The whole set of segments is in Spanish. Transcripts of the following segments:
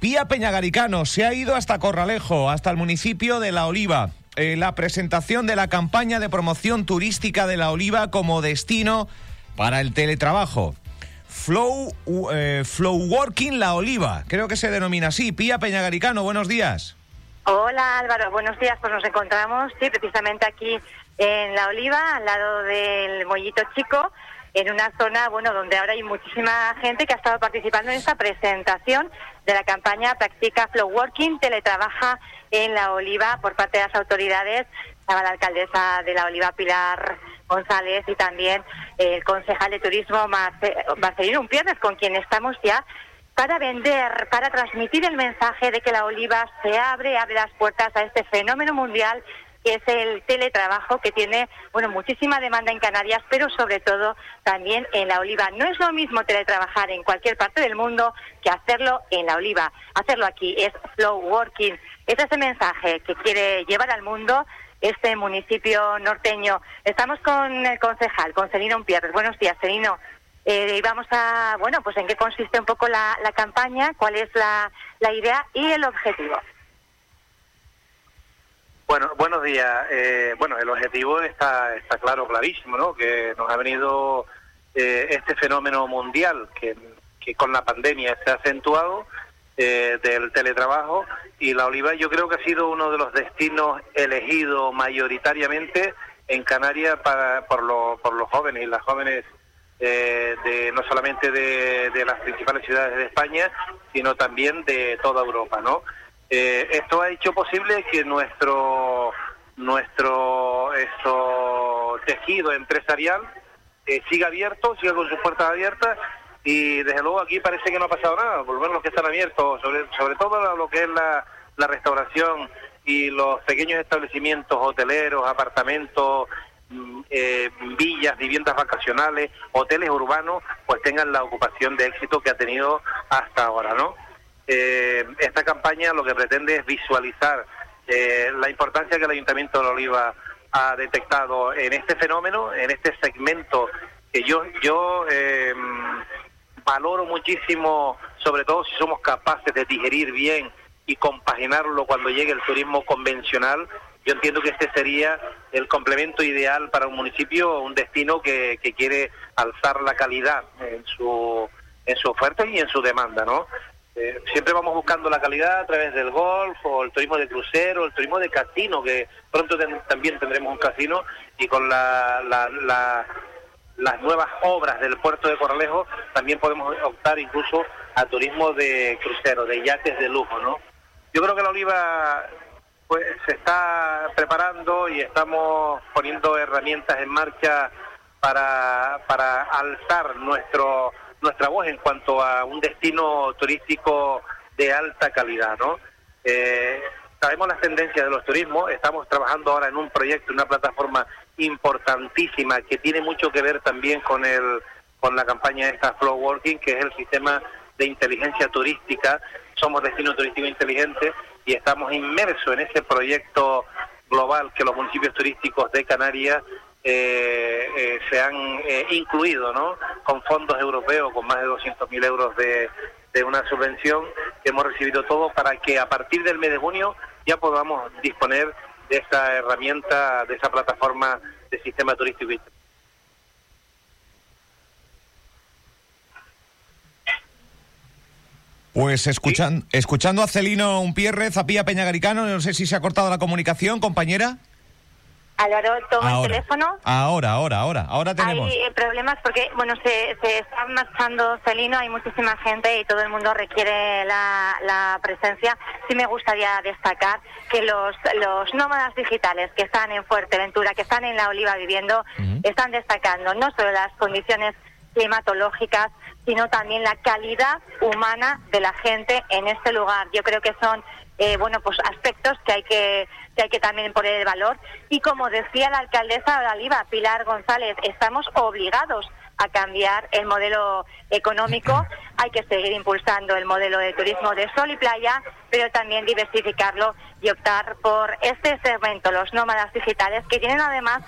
Pía Peñagaricano se ha ido hasta Corralejo, hasta el municipio de La Oliva. Eh, la presentación de la campaña de promoción turística de La Oliva como destino para el teletrabajo. Flow, eh, Flow Working La Oliva, creo que se denomina así. Pía Peñagaricano, buenos días. Hola Álvaro, buenos días. Pues nos encontramos, sí, precisamente aquí en La Oliva, al lado del Mollito Chico, en una zona, bueno, donde ahora hay muchísima gente que ha estado participando en esta presentación de la campaña Practica Flow Working, teletrabaja en La Oliva por parte de las autoridades, estaba la alcaldesa de La Oliva, Pilar González, y también el concejal de turismo, Marcelino Umpierres, con quien estamos ya para vender, para transmitir el mensaje de que la oliva se abre, abre las puertas a este fenómeno mundial que es el teletrabajo que tiene bueno muchísima demanda en Canarias, pero sobre todo también en la Oliva. No es lo mismo teletrabajar en cualquier parte del mundo que hacerlo en la Oliva. Hacerlo aquí es flow working. Es ese mensaje que quiere llevar al mundo este municipio norteño. Estamos con el concejal, con Celino Pierres. Buenos días, Celino. Eh, y vamos a, bueno, pues en qué consiste un poco la, campaña, cuál es la, idea y el objetivo. Bueno, buenos días. Eh, bueno, el objetivo está, está claro, clarísimo, ¿no? Que nos ha venido eh, este fenómeno mundial que, con la pandemia se ha acentuado del teletrabajo y la Oliva yo creo que ha sido uno de los destinos elegidos mayoritariamente en Canarias para, por, por los jóvenes y las jóvenes eh, de, no solamente de, las principales ciudades de España, sino también de toda Europa, ¿no? Eh, esto ha hecho posible que nuestro nuestro tejido empresarial eh, siga abierto, siga con sus puertas abiertas y desde luego aquí parece que no ha pasado nada, por lo los que están abiertos, sobre, sobre todo lo que es la, la restauración y los pequeños establecimientos hoteleros, apartamentos, Mm, eh, villas, viviendas vacacionales, hoteles urbanos, pues tengan la ocupación de éxito que ha tenido hasta ahora, ¿no? Eh, esta campaña lo que pretende es visualizar eh, la importancia que el Ayuntamiento de La Oliva ha detectado en este fenómeno, en este segmento que yo yo eh, valoro muchísimo, sobre todo si somos capaces de digerir bien y compaginarlo cuando llegue el turismo convencional yo entiendo que este sería el complemento ideal para un municipio, un destino que, que quiere alzar la calidad en su, en su oferta y en su demanda, ¿no? Eh, siempre vamos buscando la calidad a través del golf o el turismo de crucero, el turismo de casino, que pronto también tendremos un casino y con la, la, las nuevas obras del puerto de Corralejo también podemos optar incluso a turismo de crucero, de yates de lujo, ¿no? Yo creo que la Oliva pues se está preparando y estamos poniendo herramientas en marcha para, para alzar nuestro nuestra voz en cuanto a un destino turístico de alta calidad, ¿no? Eh, sabemos las tendencias de los turismos, estamos trabajando ahora en un proyecto, una plataforma importantísima que tiene mucho que ver también con el con la campaña esta Flow Working, que es el sistema de inteligencia turística. Somos destino turístico inteligente y estamos inmersos en ese proyecto global que los municipios turísticos de Canarias se han eh, incluido, ¿no? Con fondos europeos, con más de 200.000 euros de, de una subvención que hemos recibido todo para que a partir del mes de junio ya podamos disponer de esa herramienta, de esa plataforma de sistema turístico Pues escuchan, escuchando a Celino Umpierre, Zapía Peñagaricano, no sé si se ha cortado la comunicación, compañera. Álvaro, toma el teléfono. Ahora, ahora, ahora, ahora tenemos. Hay eh, problemas porque, bueno, se, se está marchando Celino, hay muchísima gente y todo el mundo requiere la, presencia. Sí me gustaría destacar que los, los nómadas digitales que están en Fuerteventura, que están en La Oliva viviendo, están destacando no solo las condiciones climatológicas, sino también la calidad humana de la gente en este lugar. Yo creo que son eh, bueno pues aspectos que hay que que hay que también poner el valor y como decía la alcaldesa de Oliva, Pilar González, estamos obligados a cambiar el modelo económico, hay que seguir impulsando el modelo de turismo de sol y playa, pero también diversificarlo y optar por este segmento, los nómadas digitales, que tienen además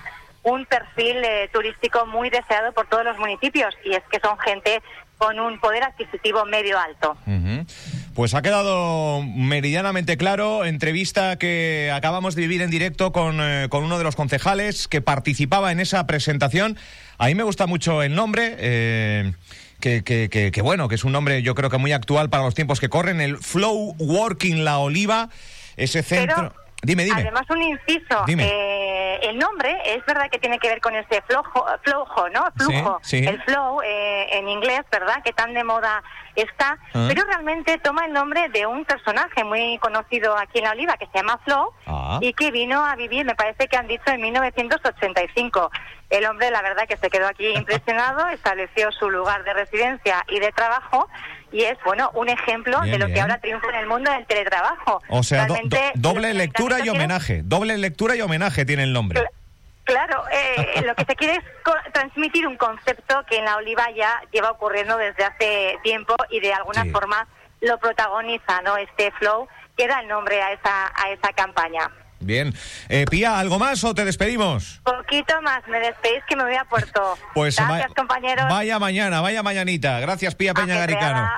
un perfil eh, turístico muy deseado por todos los municipios y es que son gente con un poder adquisitivo medio alto. Pues ha quedado meridianamente claro, entrevista que acabamos de vivir en directo con, eh, con uno de los concejales que participaba en esa presentación. A mí me gusta mucho el nombre. Eh, que, que, que, que, bueno, que es un nombre yo creo que muy actual para los tiempos que corren, el Flow Working La Oliva, ese centro... Pero, dime, dime. Además, un inciso. Dime. Eh, el nombre es verdad que tiene que ver con ese flojo, flojo ¿no? Flujo. Sí, sí. El flow eh, en inglés, ¿verdad? Que tan de moda está. Ah. Pero realmente toma el nombre de un personaje muy conocido aquí en La Oliva que se llama Flow Ah. y que vino a vivir, me parece que han dicho, en 1985. El hombre, la verdad, que se quedó aquí impresionado, estableció su lugar de residencia y de trabajo y es, bueno, un ejemplo Bien, de lo bien. que ahora triunfa en el mundo del teletrabajo. O sea, do- Realmente, do- doble lectura y homenaje. Doble lectura y homenaje tiene el nombre. Cla- Claro, eh, lo que se quiere es co- transmitir un concepto que en la oliva ya lleva ocurriendo desde hace tiempo y de alguna Sí. forma lo protagoniza, ¿no? Este flow que da el nombre a esa a esa campaña. Bien. Eh, Pía, ¿algo más o te despedimos? Poquito más, me despedís que me voy a Puerto. Pues Gracias, compañeros. Vaya mañana, vaya mañanita. Gracias, Pía Peña. Garicano.